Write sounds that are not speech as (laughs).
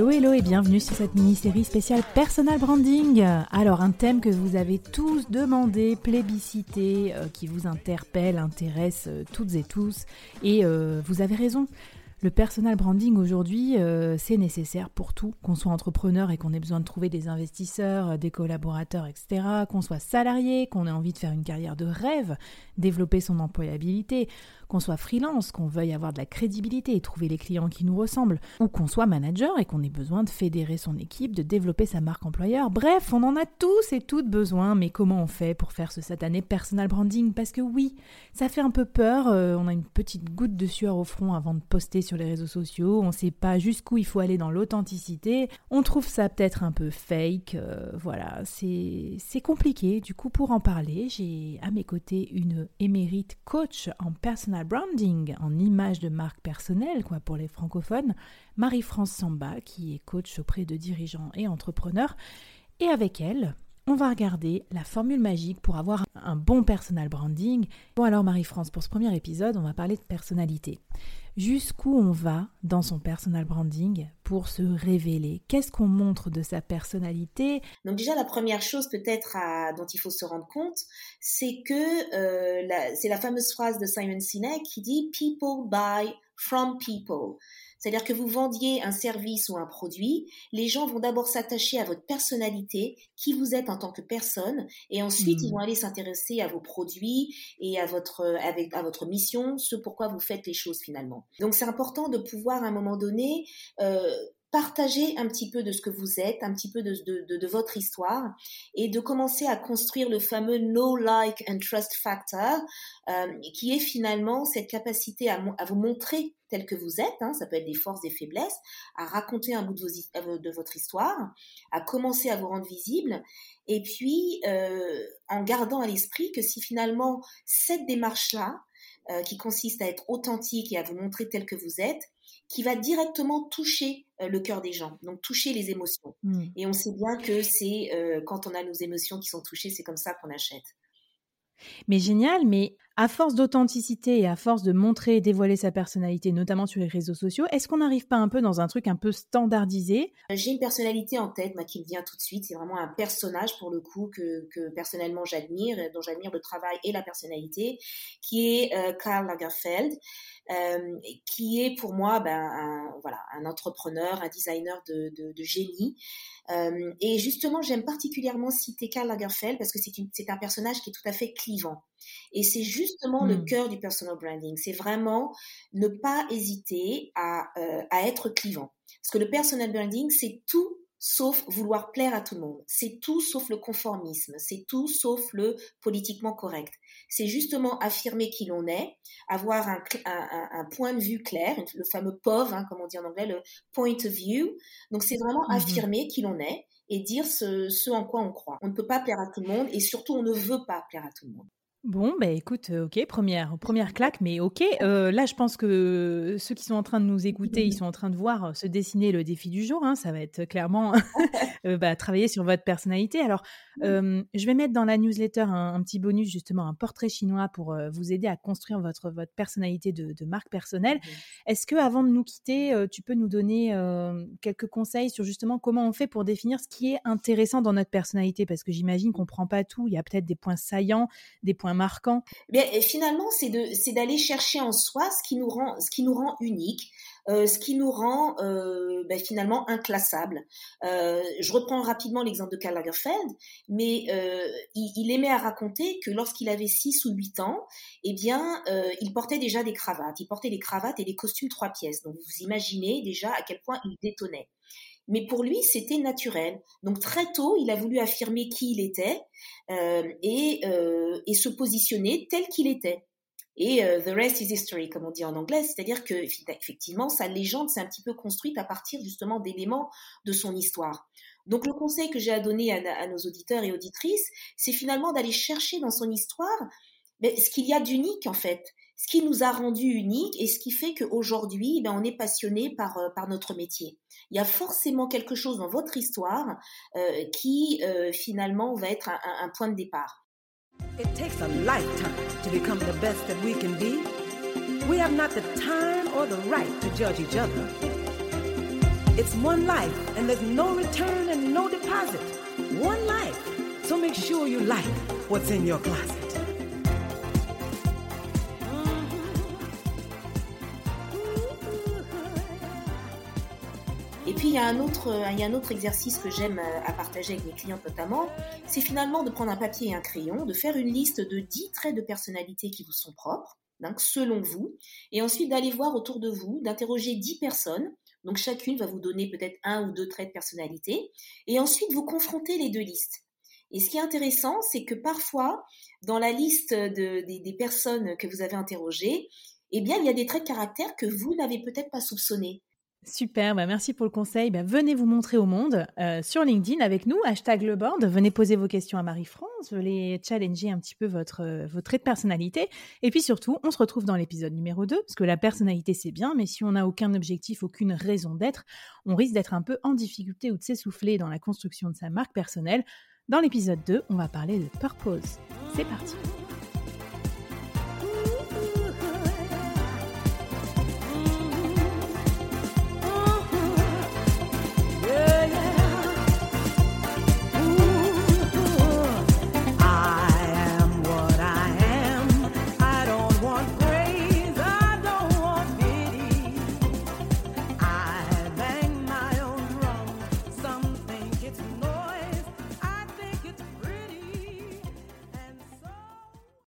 Hello hello et bienvenue sur cette mini-série spéciale Personal Branding. Alors un thème que vous avez tous demandé, plébiscité, euh, qui vous interpelle, intéresse euh, toutes et tous. Et euh, vous avez raison, le personal branding aujourd'hui, c'est nécessaire pour tout, qu'on soit entrepreneur et qu'on ait besoin de trouver des investisseurs, des collaborateurs, etc., qu'on soit salarié, qu'on ait envie de faire une carrière de rêve, développer son employabilité, qu'on soit freelance, qu'on veuille avoir de la crédibilité et trouver les clients qui nous ressemblent, ou qu'on soit manager et qu'on ait besoin de fédérer son équipe, de développer sa marque employeur. Bref, on en a tous et toutes besoin, mais comment on fait pour faire ce satané personal branding? Parce que oui, ça fait un peu peur, euh, on a une petite goutte de sueur au front avant de poster sur les réseaux sociaux, on ne sait pas jusqu'où il faut aller dans l'authenticité, on trouve ça peut-être un peu fake, euh, voilà, c'est compliqué. Du coup, pour en parler, j'ai à mes côtés une émérite coach en personal branding, en image de marque personnelle, quoi, pour les francophones, Marie-France Samba, qui est coach auprès de dirigeants et entrepreneurs. Et avec elle, on va regarder la formule magique pour avoir un bon personal branding. Bon alors Marie-France, pour ce premier épisode, on va parler de personnalité jusqu'où on va dans son personal branding pour se révéler? Qu'est-ce qu'on montre de sa personnalité? Donc déjà la première chose peut-être dont il faut se rendre compte, c'est que euh, c'est la fameuse phrase de Simon Sinek qui dit People buy from people. C'est-à-dire que vous vendiez un service ou un produit, les gens vont d'abord s'attacher à votre personnalité, qui vous êtes en tant que personne, et ensuite ils mmh. vont aller s'intéresser à vos produits et à votre, avec, à votre mission, ce pourquoi vous faites les choses finalement. Donc c'est important de pouvoir à un moment donné euh, partager un petit peu de ce que vous êtes, un petit peu de, de, de, votre histoire et de commencer à construire le fameux know, like and trust factor, euh, qui est finalement cette capacité à, à, vous montrer tel que vous êtes, hein, ça peut être des forces, des faiblesses, à raconter un bout de, vos, de votre histoire, à commencer à vous rendre visible, et puis euh, en gardant à l'esprit que si finalement cette démarche-là, euh, qui consiste à être authentique et à vous montrer tel que vous êtes, qui va directement toucher euh, le cœur des gens, donc toucher les émotions. Mmh. Et on sait bien que c'est euh, quand on a nos émotions qui sont touchées, c'est comme ça qu'on achète. Mais génial, mais à force d'authenticité et à force de montrer et dévoiler sa personnalité, notamment sur les réseaux sociaux, est-ce qu'on n'arrive pas un peu dans un truc un peu standardisé? J'ai une personnalité en tête, moi, qui me vient tout de suite. C'est vraiment un personnage, pour le coup, que, personnellement j'admire, dont j'admire le travail et la personnalité, qui est euh, Karl Lagerfeld. Euh, qui est pour moi ben, un, entrepreneur, un designer de, génie. Euh, et justement, j'aime particulièrement citer Karl Lagerfeld parce que c'est un personnage qui est tout à fait clivant. Et c'est justement le hmm. cœur du personal branding. C'est vraiment ne pas hésiter à, euh, à être clivant. Parce que le personal branding, c'est tout sauf vouloir plaire à tout le monde. C'est tout sauf le conformisme. C'est tout sauf le politiquement correct. C'est justement affirmer qui l'on est, avoir un, un, un, point de vue clair, le fameux POV, hein, comme on dit en anglais, le point of view. Donc c'est vraiment mmh affirmer qui l'on est et dire ce, ce en quoi on croit. On ne peut pas plaire à tout le monde et surtout on ne veut pas plaire à tout le monde. Bon, bah écoute, euh, ok, première, première claque, mais ok. Euh, là, je pense que ceux qui sont en train de nous écouter, ils sont en train de voir euh, se dessiner le défi du jour. Hein. ça va être clairement (laughs) (laughs) bah, travailler sur votre personnalité. Alors, je vais mettre dans la newsletter un, petit bonus, justement, un portrait chinois pour vous aider à construire votre, votre personnalité de, marque personnelle. Est-ce que, avant de nous quitter, tu peux nous donner quelques conseils sur justement comment on fait pour définir ce qui est intéressant dans notre personnalité? Parce que j'imagine qu'on prend pas tout. Il y a peut-être des points saillants, des points marquant Mais finalement, c'est d'aller chercher en soi ce qui nous rend, ce qui nous rend unique, euh, ce qui nous rend euh, ben, finalement inclassable. Euh, je reprends rapidement l'exemple de Karl Lagerfeld, mais il, aimait à raconter que lorsqu'il avait 6 ou 8 ans, eh bien, il portait déjà des cravates. Il portait des cravates et des costumes trois pièces. Donc vous imaginez déjà à quel point il détonnait. Mais pour lui, c'était naturel. Donc très tôt, il a voulu affirmer qui il était euh, et, euh, et, se positionner tel qu'il était. Et euh, the rest is history, comme on dit en anglais, c'est-à-dire que effectivement, sa légende s'est un petit peu construite à partir justement d'éléments de son histoire. Donc le conseil que j'ai à donner à, nos auditeurs et auditrices, c'est finalement d'aller chercher dans son histoire ben, ce qu'il y a d'unique en fait, ce qui nous a rendu unique et ce qui fait qu'aujourd'hui, ben, on est passionné par notre métier. Il y a forcément quelque chose dans votre histoire euh, qui euh, finalement va être un, un, point de départ. It takes a lifetime to become the best that we can be. We have not the time or the right to judge each other. It's one life and there's no return and no deposit. One life. So make sure you like what's in your closet. Il y, a un autre, il y a un autre exercice que j'aime euh, à partager avec mes clientes notamment, c'est finalement de prendre un papier et un crayon, de faire une liste de 10 traits de personnalité qui vous sont propres, donc selon vous, et ensuite d'aller voir autour de vous, d'interroger 10 personnes, donc chacune va vous donner peut-être un ou deux traits de personnalité, et ensuite vous confrontez les deux listes. Et ce qui est intéressant, c'est que parfois, dans la liste de, des, des personnes que vous avez interrogées, eh bien, il y a des traits de caractère que vous n'avez peut-être pas soupçonnés. Super, bah, merci pour le conseil. Bah, venez vous montrer au monde euh, sur LinkedIn avec nous, hashtag le board. Venez poser vos questions à Marie-France, venez challenger un petit peu votre, euh, trait de personnalité. Et puis surtout, on se retrouve dans l'épisode numéro 2, parce que la personnalité c'est bien, mais si on n'a aucun objectif, aucune raison d'être, on risque d'être un peu en difficulté ou de s'essouffler dans la construction de sa marque personnelle. Dans l'épisode 2, on va parler de purpose. C'est parti.